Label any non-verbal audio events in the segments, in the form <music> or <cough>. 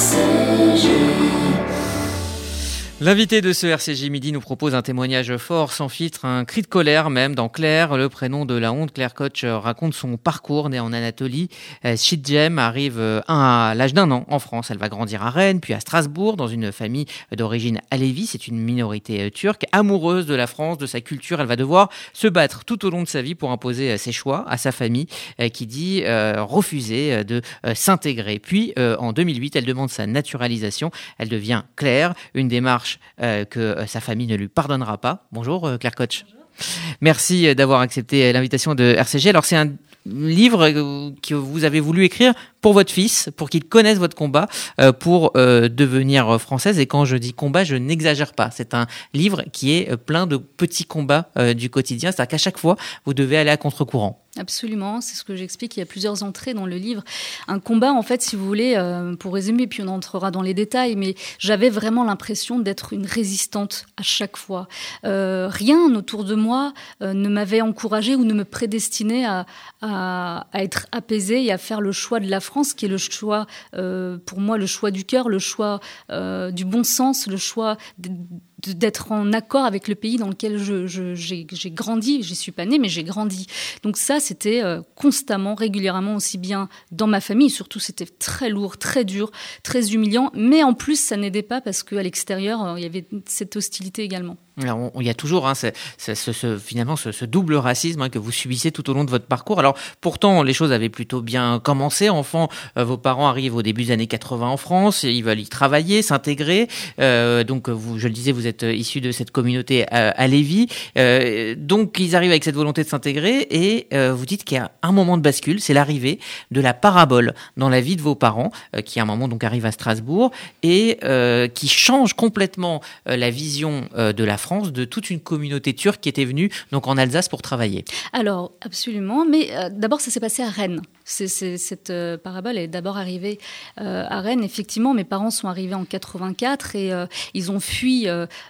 sun. L'invité de ce RCJ Midi nous propose un témoignage fort, sans filtre, un cri de colère même dans Claire, le prénom de la honte. Claire Koch euh, raconte son parcours né en Anatolie. Shidjem euh, arrive euh, à l'âge d'un an en France. Elle va grandir à Rennes, puis à Strasbourg, dans une famille d'origine alévi. C'est une minorité turque, amoureuse de la France, de sa culture. Elle va devoir se battre tout au long de sa vie pour imposer ses choix à sa famille, qui dit refuser de s'intégrer. Puis, en 2008, elle demande sa naturalisation. Elle devient Claire, une démarche euh, que euh, sa famille ne lui pardonnera pas. Bonjour euh, Claire Koch. Merci d'avoir accepté l'invitation de RCG. Alors c'est un livre que vous avez voulu écrire pour votre fils, pour qu'il connaisse votre combat, pour devenir française. Et quand je dis combat, je n'exagère pas. C'est un livre qui est plein de petits combats du quotidien. C'est-à-dire qu'à chaque fois, vous devez aller à contre-courant. Absolument, c'est ce que j'explique. Il y a plusieurs entrées dans le livre. Un combat, en fait, si vous voulez, euh, pour résumer, puis on entrera dans les détails, mais j'avais vraiment l'impression d'être une résistante à chaque fois. Euh, rien autour de moi euh, ne m'avait encouragée ou ne me prédestinait à, à, à, être apaisée et à faire le choix de la France, qui est le choix, pour moi, le choix du cœur, le choix du bon sens, le choix d'être en accord avec le pays dans lequel j'ai je, j'ai grandi. J'y suis pas née, mais j'ai grandi. Donc ça, c'était euh, constamment, régulièrement, aussi bien dans ma famille. Surtout, c'était très lourd, très dur, très humiliant. Mais en plus, ça n'aidait pas parce qu'à l'extérieur, euh, il y avait cette hostilité également il y a toujours hein, finalement ce, double racisme hein, que vous subissez tout au long de votre parcours. Alors pourtant, les choses avaient plutôt bien commencé. Enfant, euh, vos parents arrivent au début des années 80 en France, ils veulent y travailler, s'intégrer. Donc, je le disais, vous êtes issu de cette communauté à, à Lévis. Euh, donc, ils arrivent avec cette volonté de s'intégrer et vous dites qu'il y a un moment de bascule, c'est l'arrivée de la parabole dans la vie de vos parents, qui à un moment donc arrive à Strasbourg et qui change complètement la vision de la France de toute une communauté turque qui était venue donc en Alsace pour travailler. Alors absolument, mais euh, d'abord ça s'est passé à Rennes. Cette euh, parabole est d'abord arrivée euh, à Rennes. Effectivement, mes parents sont arrivés en 84 et ils ont fui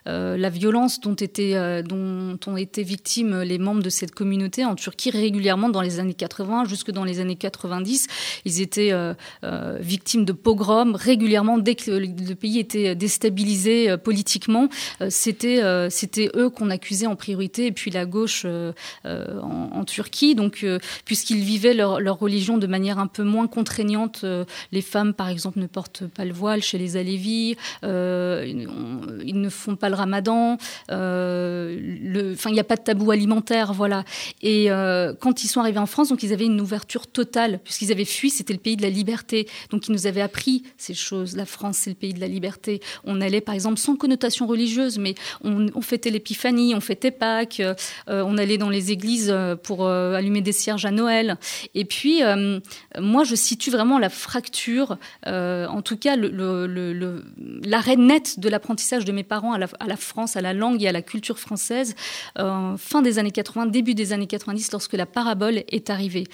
la violence dont, étaient, dont ont été victimes les membres de cette communauté en Turquie régulièrement dans les années 80 jusque dans les années 90. Ils étaient victimes de pogroms régulièrement dès que le pays était déstabilisé politiquement. C'était c'était eux qu'on accusait en priorité, et puis la gauche euh, euh, en, Turquie. Donc, euh, puisqu'ils vivaient leur, religion de manière un peu moins contraignante, les femmes, par exemple, ne portent pas le voile chez les Alévis, ils ne font pas le ramadan, enfin, il n'y a pas de tabou alimentaire, voilà. Et quand ils sont arrivés en France, donc ils avaient une ouverture totale, puisqu'ils avaient fui, c'était le pays de la liberté. Donc, ils nous avaient appris ces choses. La France, c'est le pays de la liberté. On allait, par exemple, sans connotation religieuse, mais on, on fêtait l'épiphanie, on fêtait Pâques, euh, on allait dans les églises euh, pour euh, allumer des cierges à Noël. Et puis, moi, je situe vraiment la fracture, en tout cas, l'arrêt net de l'apprentissage de mes parents à la, à la, France, à la langue et à la culture française, fin des années 80, début des années 90, lorsque la parabole est arrivée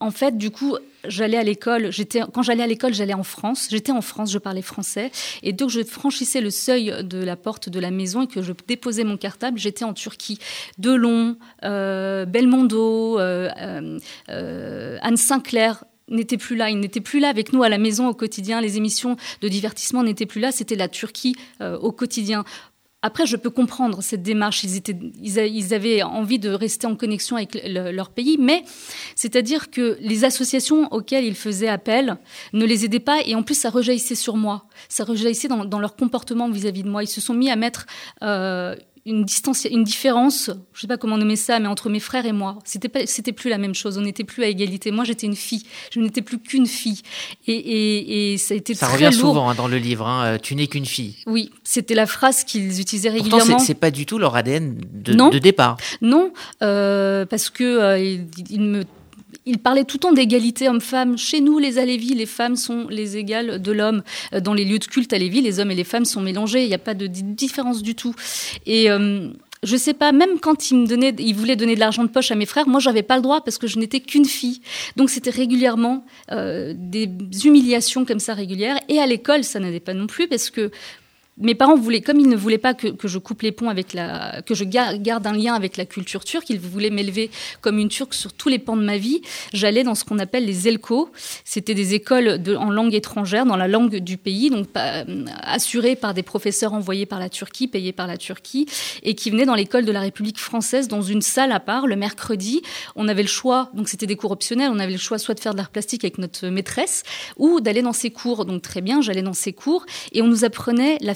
en fait, du coup, j'allais à l'école. Quand j'allais à l'école, j'allais en France. J'étais en France, je parlais français. Et donc, je franchissais le seuil de la porte de la maison et que je déposais mon cartable, j'étais en Turquie. Delon, euh, Belmondo, euh, euh, Anne Sinclair, n'était plus là. Il n'était plus là avec nous à la maison au quotidien. Les émissions de divertissement n'étaient plus là. C'était la Turquie au quotidien. Après, je peux comprendre cette démarche. Ils, avaient envie de rester en connexion avec leur pays, mais c'est-à-dire que les associations auxquelles ils faisaient appel ne les aidaient pas, et en plus, ça rejaillissait sur moi. Ça rejaillissait dans, dans leur comportement vis-à-vis de moi. Ils se sont mis à mettre euh, une distance, une différence, je sais pas comment nommer ça, mais entre mes frères et moi, c'était pas, c'était plus la même chose. On n'était plus à égalité. Moi, j'étais une fille. Je n'étais plus qu'une fille. Et, et, et, ça a été ça revient souvent hein, dans le livre. Hein, euh, tu n'es qu'une fille. Oui, c'était la phrase qu'ils utilisaient régulièrement. Pourtant, c'est, pas du tout leur ADN de, de départ. Non, euh, parce que euh, ils me il parlait tout le temps d'égalité homme-femme. Chez nous, les Alévis, les femmes sont les égales de l'homme. Euh, dans les lieux de culte Alévis, les hommes et les femmes sont mélangés. Il n'y a pas de différence du tout. Et euh, je sais pas, même quand il me donnait, il voulait donner de l'argent de poche à mes frères, moi j'avais pas le droit parce que je n'étais qu'une fille. Donc c'était régulièrement euh, des humiliations comme ça régulières. Et à l'école, ça n'allait pas non plus parce que mes parents voulaient, comme ils ne voulaient pas que, je coupe les ponts avec la, que je garde un lien avec la culture turque, ils voulaient m'élever comme une turque sur tous les pans de ma vie. J'allais dans ce qu'on appelle les ELCO. C'était des écoles en langue étrangère, dans la langue du pays, donc euh, assurées par des professeurs envoyés par la Turquie, payés par la Turquie, et qui venaient dans l'école de la République française, dans une salle à part, le mercredi. On avait le choix, donc c'était des cours optionnels, on avait le choix soit de faire de l'art plastique avec notre maîtresse, ou d'aller dans ses cours. Donc très bien, j'allais dans ses cours, et on nous apprenait la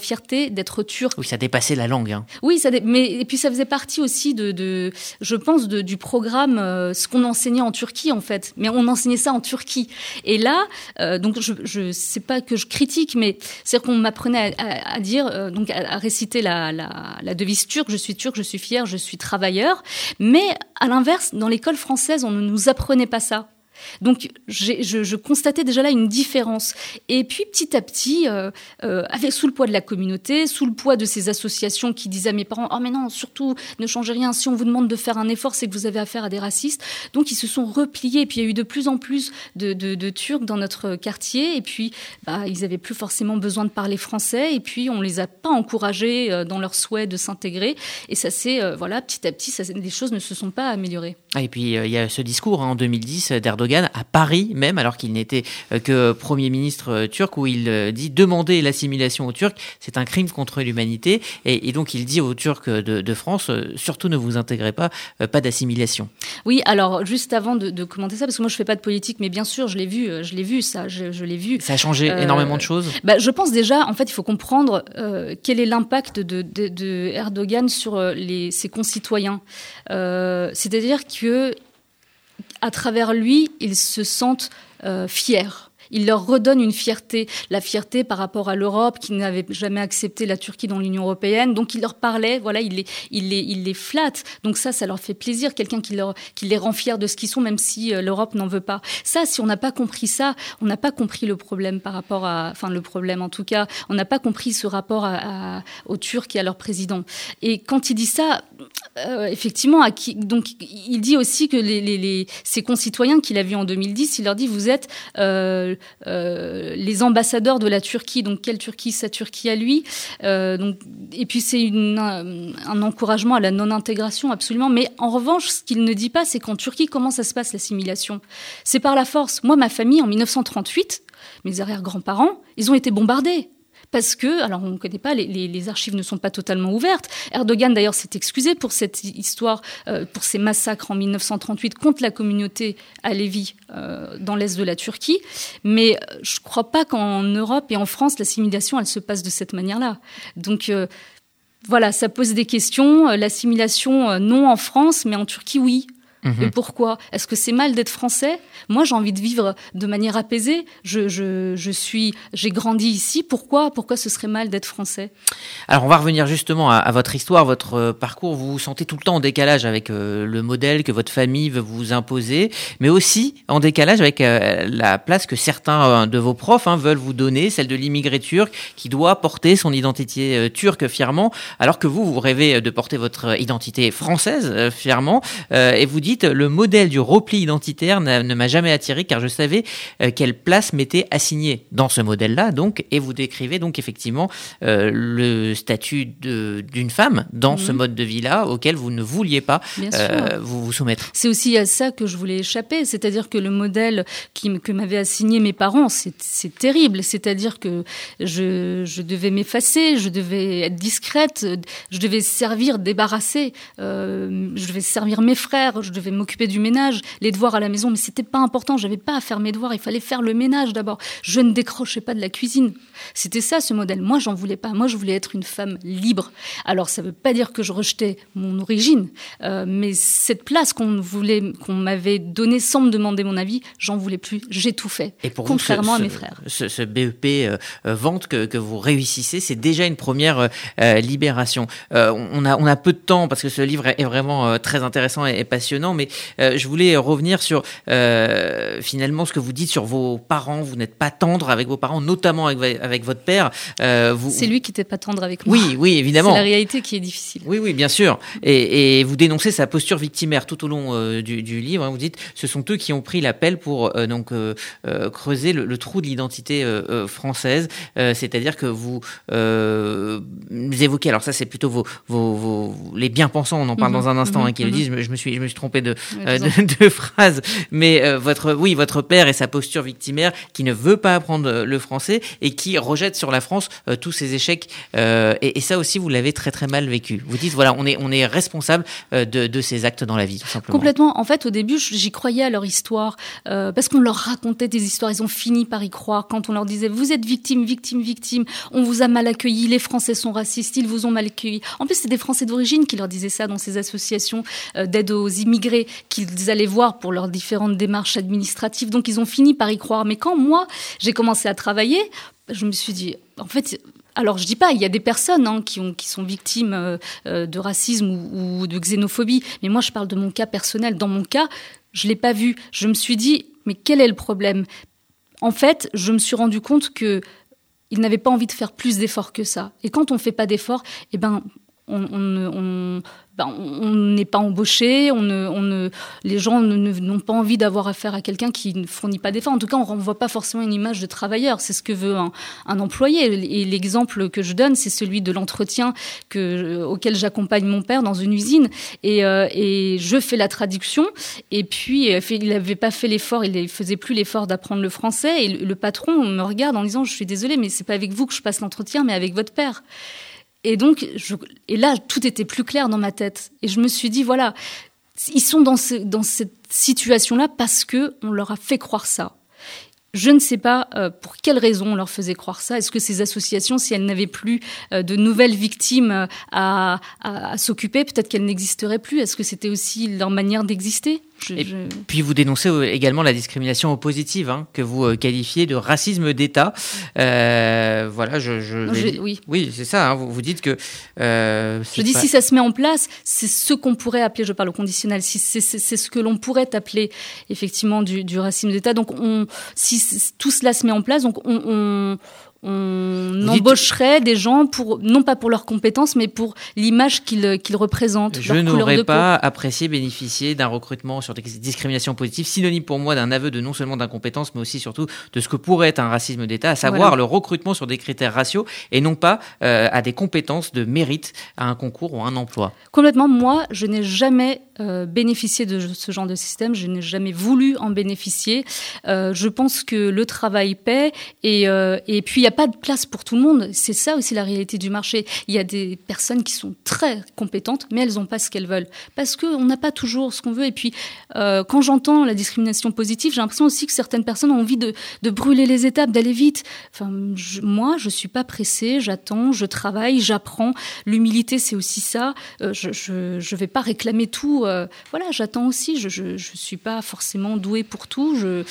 d'être turc. Oui, ça dépassait la langue. Hein. Oui, ça mais et puis ça faisait partie aussi de, de je pense, de, du programme, euh, ce qu'on enseignait en Turquie en fait. Mais on enseignait ça en Turquie. Et là, euh, donc je, je sais pas que je critique, mais c'est qu'on m'apprenait à, à, dire, euh, donc à, réciter la, la, la, devise turque, je suis turc, je suis fier, je suis travailleur. Mais à l'inverse, dans l'école française, on ne nous apprenait pas ça. Donc je, constatais déjà là une différence. Et puis petit à petit, euh, euh, avec sous le poids de la communauté, sous le poids de ces associations qui disaient à mes parents "Oh mais non, surtout ne changez rien. Si on vous demande de faire un effort, c'est que vous avez affaire à des racistes." Donc ils se sont repliés. Et puis il y a eu de plus en plus de, Turcs dans notre quartier. Et puis bah, ils avaient plus forcément besoin de parler français. Et puis on les a pas encouragés euh, dans leur souhait de s'intégrer. Et ça euh, voilà petit à petit, les choses ne se sont pas améliorées. Et puis il y a ce discours hein, en 2010 d'Erdogan à Paris même, alors qu'il n'était euh, que Premier ministre euh, turc, où il euh, dit demander l'assimilation aux Turcs, c'est un crime contre l'humanité. Et, donc il dit aux Turcs de, France, surtout ne vous intégrez pas, pas d'assimilation. Oui, alors juste avant de, commenter ça, parce que moi je fais pas de politique, mais bien sûr je l'ai vu, je l'ai vu ça, je, l'ai vu. Ça a changé énormément de choses. Bah, je pense déjà, en fait, il faut comprendre quel est l'impact de, Erdogan sur les, ses concitoyens. C'est-à-dire que à travers lui, ils se sentent euh, fiers. Il leur redonne une fierté, la fierté par rapport à l'Europe qui n'avait jamais accepté la Turquie dans l'Union européenne. Donc il leur parlait, voilà, il les, il les, il les flatte. Donc ça, ça leur fait plaisir, quelqu'un qui, qui les rend fiers de ce qu'ils sont, même si euh, l'Europe n'en veut pas. Ça, si on n'a pas compris ça, on n'a pas compris le problème par rapport à, enfin le problème en tout cas, on n'a pas compris ce rapport à, aux Turcs et à leur président. Et quand il dit ça, euh, effectivement, à donc il dit aussi que les ses concitoyens qu'il a vus en 2010, il leur dit vous êtes euh, euh, les ambassadeurs de la Turquie. Donc quelle Turquie? Sa Turquie à lui. Euh, donc, et puis c'est un, un encouragement à la non-intégration, absolument. Mais en revanche, ce qu'il ne dit pas, c'est qu'en Turquie, comment ça se passe l'assimilation? C'est par la force. Moi, ma famille, en 1938, mes arrière-grands-parents, ils ont été bombardés parce que, alors on ne connaît pas, les, archives ne sont pas totalement ouvertes. Erdogan d'ailleurs s'est excusé pour cette histoire, euh, pour ces massacres en 1938 contre la communauté alévi euh, dans l'est de la Turquie. Mais euh, je ne crois pas qu'en Europe et en France, l'assimilation, elle se passe de cette manière-là. Donc voilà, ça pose des questions. L'assimilation, non en France, mais en Turquie, oui. Et mhm. pourquoi? Est-ce que c'est mal d'être français? Moi, j'ai envie de vivre de manière apaisée. Je, je, je suis, j'ai grandi ici. Pourquoi? Pourquoi ce serait mal d'être français? Alors, on va revenir justement à, votre histoire, votre euh, parcours. Vous vous sentez tout le temps en décalage avec euh, le modèle que votre famille veut vous imposer, mais aussi en décalage avec euh, la place que certains de vos profs hein, veulent vous donner, celle de l'immigré turc qui doit porter son identité turque fièrement, alors que vous, vous rêvez de porter votre identité française fièrement, et vous dites le modèle du repli identitaire ne m'a jamais attiré car je savais euh, quelle place m'était assignée dans ce modèle-là. Donc, et vous décrivez donc effectivement euh, le statut d'une femme dans ce mhm. mode de vie-là auquel vous ne vouliez pas euh, vous, vous soumettre. C'est aussi à ça que je voulais échapper, c'est-à-dire que le modèle qui, que m'avaient assigné mes parents, c'est terrible. C'est-à-dire que je, je devais m'effacer, je devais être discrète, je devais servir, débarrasser, je devais servir mes frères, je devais devais m'occuper du ménage, les devoirs à la maison, mais c'était pas important. J'avais pas à faire mes devoirs. Il fallait faire le ménage d'abord. Je ne décrochais pas de la cuisine. C'était ça ce modèle. Moi, j'en voulais pas. Moi, je voulais être une femme libre. Alors, ça veut pas dire que je rejetais mon origine, euh, mais cette place qu'on voulait, qu'on m'avait donnée sans me demander mon avis, j'en voulais plus. J'ai tout fait. Et pour contrairement à mes frères. Ce, BEP euh, euh, vente que, que, vous réussissez, c'est déjà une première libération. on a on a peu de temps parce que ce livre est, vraiment très intéressant et passionnant mais je voulais revenir sur finalement ce que vous dites sur vos parents. Vous n'êtes pas tendre avec vos parents, notamment avec, avec votre père. Vous... C'est lui qui n'était pas tendre avec moi. Oui, oui, <laughs> évidemment. C'est la réalité qui est difficile. Oui, oui, bien sûr. Et, et vous dénoncez sa posture victimaire tout au long du, du, livre. Hein. Vous dites, ce sont eux qui ont pris l'appel pour donc creuser le, le, trou de l'identité française. C'est-à-dire que vous évoquez, alors ça c'est plutôt vos, vos, les bien-pensants, on en parle mhm. dans un instant, hein, qui le mhm. disent, je, me suis, je me suis trompé de, euh, de, phrase, mais euh, votre, oui, votre père et sa posture victimaire qui ne veut pas apprendre le français et qui rejette sur la France euh, tous ses échecs. Et, et, ça aussi, vous l'avez très très mal vécu. Vous dites, voilà, on est, on est responsable de, de ces actes dans la vie, tout simplement. Complètement. En fait, au début, j'y croyais à leur histoire parce qu'on leur racontait des histoires. Ils ont fini par y croire quand on leur disait, vous êtes victime, victime, victime. On vous a mal accueilli. Les Français sont racistes. Ils vous ont mal accueilli. En plus, c'est des Français d'origine qui leur disaient ça dans ces associations euh, d'aide aux immigrés qu'ils allaient voir pour leurs différentes démarches administratives. Donc, ils ont fini par y croire. Mais quand moi, j'ai commencé à travailler, je me suis dit, en fait, alors je dis pas, il y a des personnes hein, qui, ont, qui sont victimes euh, euh, de racisme ou, de xénophobie, mais moi je parle de mon cas personnel. Dans mon cas, je l'ai pas vu. Je me suis dit, mais quel est le problème? En fait, je me suis rendu compte que il n'avait pas envie de faire plus d'efforts que ça. Et quand on ne fait pas d'efforts, eh ben, ben, on n'est pas embauché, les gens n'ont pas envie d'avoir affaire à quelqu'un qui ne fournit pas d'efforts. En tout cas, on ne renvoie pas forcément une image de travailleur. C'est ce que veut un, employé. Et l'exemple que je donne, c'est celui de l'entretien que, auquel j'accompagne mon père dans une usine. Et, euh, je fais la traduction. Et puis, il n'avait pas fait l'effort, il ne faisait plus l'effort d'apprendre le français. Et le, patron me regarde en disant, je suis désolé, mais c'est pas avec vous que je passe l'entretien, mais avec votre père. Et donc, et là, tout était plus clair dans ma tête. Et je me suis dit, voilà, ils sont dans, dans cette situation-là parce que on leur a fait croire ça. Je ne sais pas euh, pour quelle raison on leur faisait croire ça. Est-ce que ces associations, si elles n'avaient plus euh, de nouvelles victimes euh, à, à s'occuper, peut-être qu'elles n'existeraient plus Est-ce que c'était aussi leur manière d'exister? Et puis vous dénoncez également la discrimination oppositive, hein, que vous qualifiez de racisme d'État. Euh, voilà, je, oui, oui, c'est ça. Hein, vous, vous dites que. Euh, je dis si ça se met en place, c'est ce qu'on pourrait appeler, je parle au conditionnel, si c'est ce que l'on pourrait appeler effectivement du, du racisme d'État. Donc on, si tout cela se met en place, donc on, on embaucherait des gens pour non pas pour leurs compétences, mais pour l'image qu'ils représentent. Je n'aurais pas apprécié bénéficier d'un recrutement sur des discriminations positives, synonyme pour moi d'un aveu de non seulement d'incompétence, mais aussi surtout de ce que pourrait être un racisme d'État, à savoir le recrutement sur des critères raciaux et non pas euh, à des compétences de mérite à un concours ou à un emploi. Complètement. Moi, je n'ai jamais euh, bénéficié de ce genre de système. Je n'ai jamais voulu en bénéficier. Euh, je pense que le travail paie et, et puis il y a pas de place pour tout le monde. C'est ça aussi la réalité du marché. Il y a des personnes qui sont très compétentes, mais elles n'ont pas ce qu'elles veulent. Parce qu'on n'a pas toujours ce qu'on veut. Et puis, euh, quand j'entends la discrimination positive, j'ai l'impression aussi que certaines personnes ont envie de, brûler les étapes, d'aller vite. Enfin, moi, je suis pas pressée, j'attends, je travaille, j'apprends. L'humilité, c'est aussi ça. Euh, je, je, je vais pas réclamer tout. Euh, voilà, j'attends aussi. Je, je, je suis pas forcément douée pour tout. Je,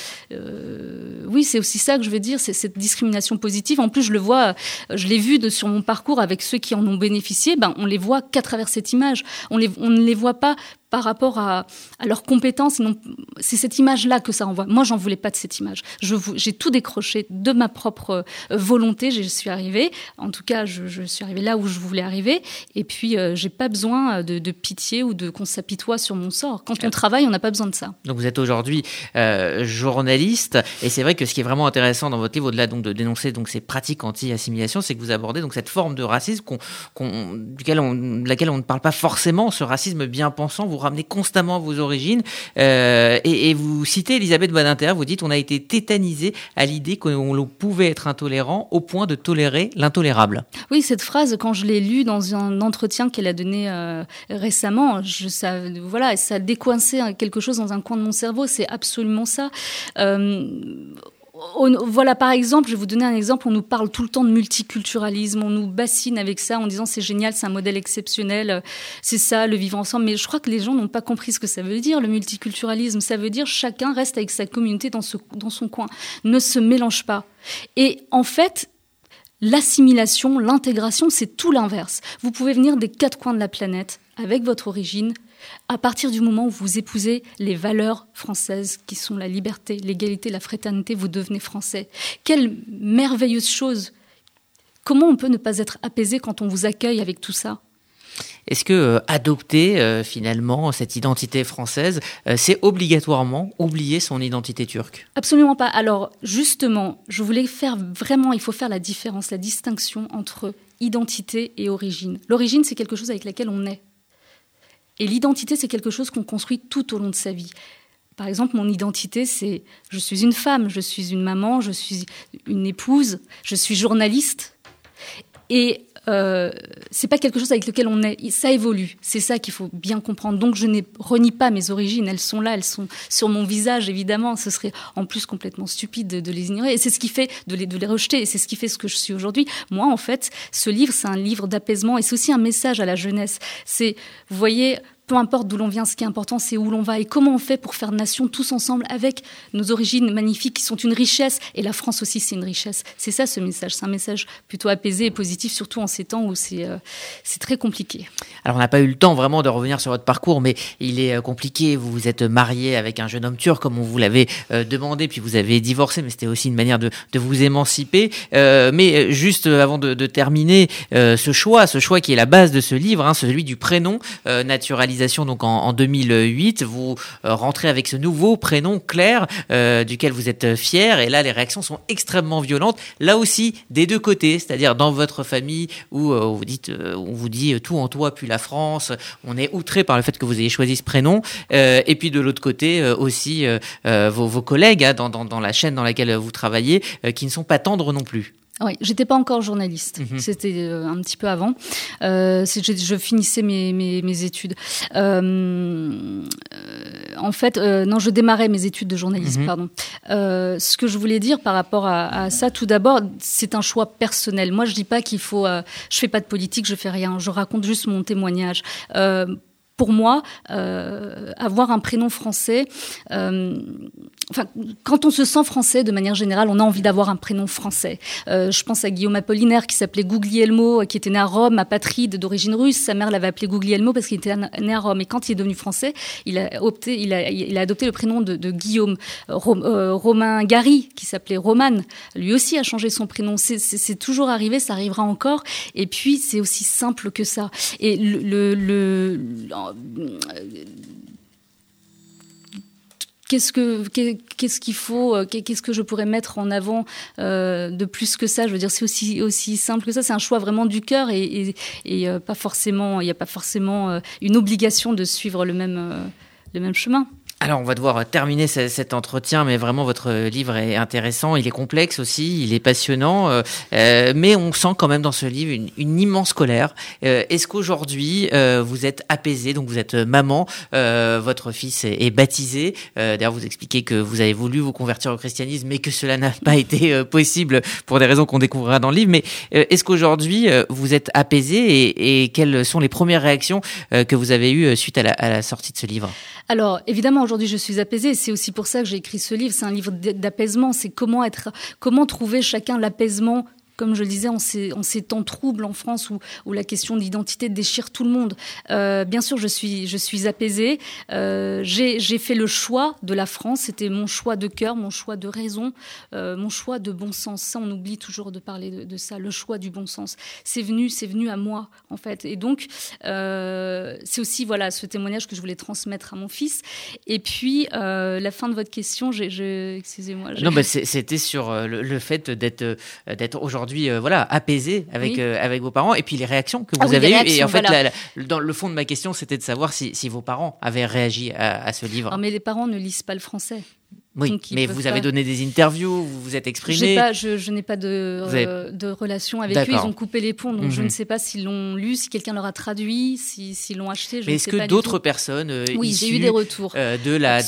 oui, c'est aussi ça que je veux dire. C'est cette discrimination positive en plus, je le vois, je l'ai vu sur mon parcours avec ceux qui en ont bénéficié. Ben, on les voit qu'à travers cette image. On ne les voit pas par rapport à, leurs compétences. C'est cette image-là que ça envoie. Moi, j'en voulais pas de cette image. J'ai tout décroché de ma propre euh, volonté. Je suis arrivée. En tout cas, je, suis arrivée là où je voulais arriver. Et puis, euh, j'ai pas besoin de, pitié ou de qu'on s'apitoie sur mon sort. Quand on travaille, on n'a pas besoin de ça. Donc, vous êtes aujourd'hui euh, journaliste. Et c'est vrai que ce qui est vraiment intéressant dans votre livre, au-delà donc de dénoncer donc ces pratiques anti-assimilation, c'est que vous abordez donc cette forme de racisme duquel on, laquelle on ne parle pas forcément, ce racisme bien pensant. Vous ramenez constamment vos origines. Euh, et, vous citez Elisabeth Badinter, vous dites on a été tétanisé à l'idée qu'on pouvait être intolérant au point de tolérer l'intolérable. Oui, cette phrase, quand je l'ai lue dans un entretien qu'elle a donné euh, récemment, je, ça, voilà, ça a décoincé quelque chose dans un coin de mon cerveau. C'est absolument ça. Euh, voilà, par exemple, je vais vous donner un exemple. On nous parle tout le temps de multiculturalisme, on nous bassine avec ça en disant c'est génial, c'est un modèle exceptionnel, c'est ça, le vivre ensemble. Mais je crois que les gens n'ont pas compris ce que ça veut dire, le multiculturalisme. Ça veut dire chacun reste avec sa communauté dans, dans son coin, ne se mélange pas. Et en fait, L'assimilation, l'intégration, c'est tout l'inverse. Vous pouvez venir des quatre coins de la planète avec votre origine, À partir du moment où vous épousez les valeurs françaises qui sont la liberté, l'égalité, la fraternité, vous devenez français. Quelle merveilleuse chose Comment on peut ne pas être apaisé quand on vous accueille avec tout ça? Est-ce que euh, adopter euh, finalement cette identité française, euh, c'est obligatoirement oublier son identité turque? Absolument pas. Alors justement, je voulais faire vraiment, il faut faire la différence, la distinction entre identité et origine. L'origine, c'est quelque chose avec laquelle on est. Et l'identité, c'est quelque chose qu'on construit tout au long de sa vie. Par exemple, mon identité, c'est je suis une femme, je suis une maman, je suis une épouse, je suis journaliste. Et euh, c'est pas quelque chose avec lequel on est. Ça évolue. C'est ça qu'il faut bien comprendre. Donc je ne renie pas mes origines. Elles sont là, elles sont sur mon visage, évidemment. Ce serait en plus complètement stupide de, les ignorer. Et c'est ce qui fait de les, de les rejeter. Et c'est ce qui fait ce que je suis aujourd'hui. Moi, en fait, ce livre, c'est un livre d'apaisement et c'est aussi un message à la jeunesse. C'est, vous voyez, peu importe d'où l'on vient, ce qui est important, c'est où l'on va et comment on fait pour faire nation tous ensemble avec nos origines magnifiques qui sont une richesse. Et la France aussi, c'est une richesse. C'est ça ce message. C'est un message plutôt apaisé et positif, surtout en ces temps où c'est euh, très compliqué. Alors, on n'a pas eu le temps vraiment de revenir sur votre parcours, mais il est euh, compliqué. Vous vous êtes marié avec un jeune homme turc, comme on vous l'avait euh, demandé, puis vous avez divorcé, mais c'était aussi une manière de, vous émanciper. mais juste avant de, de terminer, ce choix, ce choix qui est la base de ce livre, hein, celui du prénom naturalisé donc en, 2008. Vous euh, rentrez avec ce nouveau prénom Claire, euh, duquel vous êtes fier. Et là, les réactions sont extrêmement violentes. Là aussi, des deux côtés, c'est-à-dire dans votre famille où euh, vous dites, on vous dit tout en toi puis la France. On est outré par le fait que vous ayez choisi ce prénom. et puis de l'autre côté aussi vos, collègues hein, dans, la chaîne dans laquelle vous travaillez qui ne sont pas tendres non plus. Oui, j'étais pas encore journaliste. Mhm. C'était euh, un petit peu avant. Euh, je, je, finissais mes, mes, mes études. Euh, en fait, euh, non, je démarrais mes études de journalisme. Mhm. Pardon. Euh, ce que je voulais dire par rapport à, à ça, tout d'abord, c'est un choix personnel. Moi, je dis pas qu'il faut. je fais pas de politique, je fais rien. Je raconte juste mon témoignage pour moi, euh, avoir un prénom français, euh, enfin, quand on se sent français, de manière générale, on a envie d'avoir un prénom français. Euh, je pense à Guillaume Apollinaire qui s'appelait Guglielmo, qui était né à Rome, apatride d'origine russe. Sa mère l'avait appelé Guglielmo parce qu'il était né à Rome. Et quand il est devenu français, il a, opté, il a, il a adopté le prénom de, de Guillaume. Romain Gary, qui s'appelait Roman, lui aussi a changé son prénom. C'est toujours arrivé, ça arrivera encore. Et puis, c'est aussi simple que ça. Et le, le qu'est-ce que qu'est-ce qu'il faut euh, qu'est-ce que je pourrais mettre en avant euh, de plus que ça? Je veux dire c'est aussi aussi simple que ça. C'est un choix vraiment du cœur et, et, euh, pas forcément il n'y a pas forcément une obligation de suivre le même le même chemin alors, on va devoir terminer cet entretien, mais vraiment, votre livre est intéressant. Il est complexe aussi, il est passionnant, euh, euh, mais on sent quand même dans ce livre une, immense colère. Euh, est-ce qu'aujourd'hui, vous êtes apaisé Donc, vous êtes maman, votre fils est, baptisé. D'ailleurs, vous expliquez que vous avez voulu vous convertir au christianisme, mais que cela n'a pas été possible pour des raisons qu'on découvrira dans le livre. Mais est-ce qu'aujourd'hui, vous êtes apaisé et, quelles sont les premières réactions que vous avez eues suite à la, à la sortie de ce livre? Alors, évidemment, aujourd'hui je suis apaisée. C'est aussi pour ça que j'ai écrit ce livre. C'est un livre d'apaisement. C'est comment être, comment trouver chacun l'apaisement comme je le disais, en ces, temps troubles en France où, la question d'identité déchire tout le monde. Euh, bien sûr, je suis, apaisée. Euh, j'ai fait le choix de la France. C'était mon choix de cœur, mon choix de raison, euh, mon choix de bon sens. Ça, on oublie toujours de parler de, ça. Le choix du bon sens. C'est venu, c'est venu à moi en fait. Et donc, c'est aussi voilà ce témoignage que je voulais transmettre à mon fils. Et puis, la fin de votre question, excusez-moi. Non, c'était sur le, fait d'être d'être aujourd'hui euh, voilà, apaisé avec, euh, avec vos parents et puis les réactions que ah vous avez eues. Et en fait, dans le fond de ma question, c'était de savoir si, si, vos parents avaient réagi à, à ce livre. Non, mais les parents ne lisent pas le français. Oui, mais vous avez donné des interviews, vous vous êtes exprimé. Pas, je, je n'ai pas de, euh, de relation avec eux. Ils ont coupé les ponts, donc je mhm. ne sais pas s'ils l'ont lu, si quelqu'un leur a traduit, s'ils l'ont acheté. mais est-ce que d'autres personnes euh, oui, j'ai eu des retours euh, de la,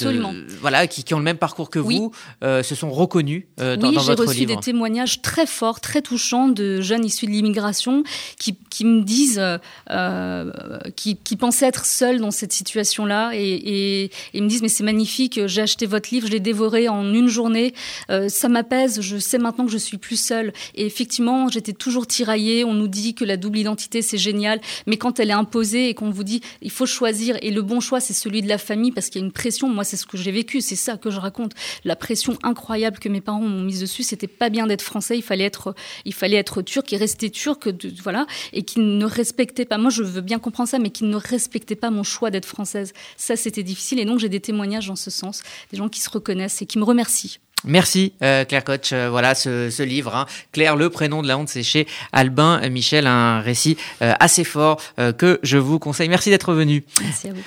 voilà, qui, qui, ont le même parcours que vous, euh, se sont reconnus dans, dans, votre livre. Oui, j'ai reçu des témoignages très forts, très touchants de jeunes issus de l'immigration qui, qui, me disent, qui, qui, pensaient être seuls dans cette situation-là et, et, et, me disent mais c'est magnifique, j'ai acheté votre livre, je l'ai en une journée. ça m'apaise. Je sais maintenant que je suis plus seule. Et effectivement, j'étais toujours tiraillée. On nous dit que la double identité c'est génial, mais quand elle est imposée et qu'on vous dit il faut choisir et le bon choix c'est celui de la famille parce qu'il y a une pression. Moi, c'est ce que j'ai vécu. C'est ça que je raconte. La pression incroyable que mes parents m'ont mise dessus. C'était pas bien d'être français. Il fallait être, il fallait être turc et rester turc. voilà. Et qui ne respectait pas. Moi, je veux bien comprendre ça, mais qui ne respectait pas mon choix d'être française. Ça, c'était difficile. Et donc, j'ai des témoignages dans ce sens. Des gens qui se reconnaissent et qui me remercient. Merci euh, Claire Coach. Euh, voilà ce, livre, hein. Claire, le prénom de la honte, c'est chez Albin Michel, un récit euh, assez fort que je vous conseille. Merci d'être venu. Merci à vous.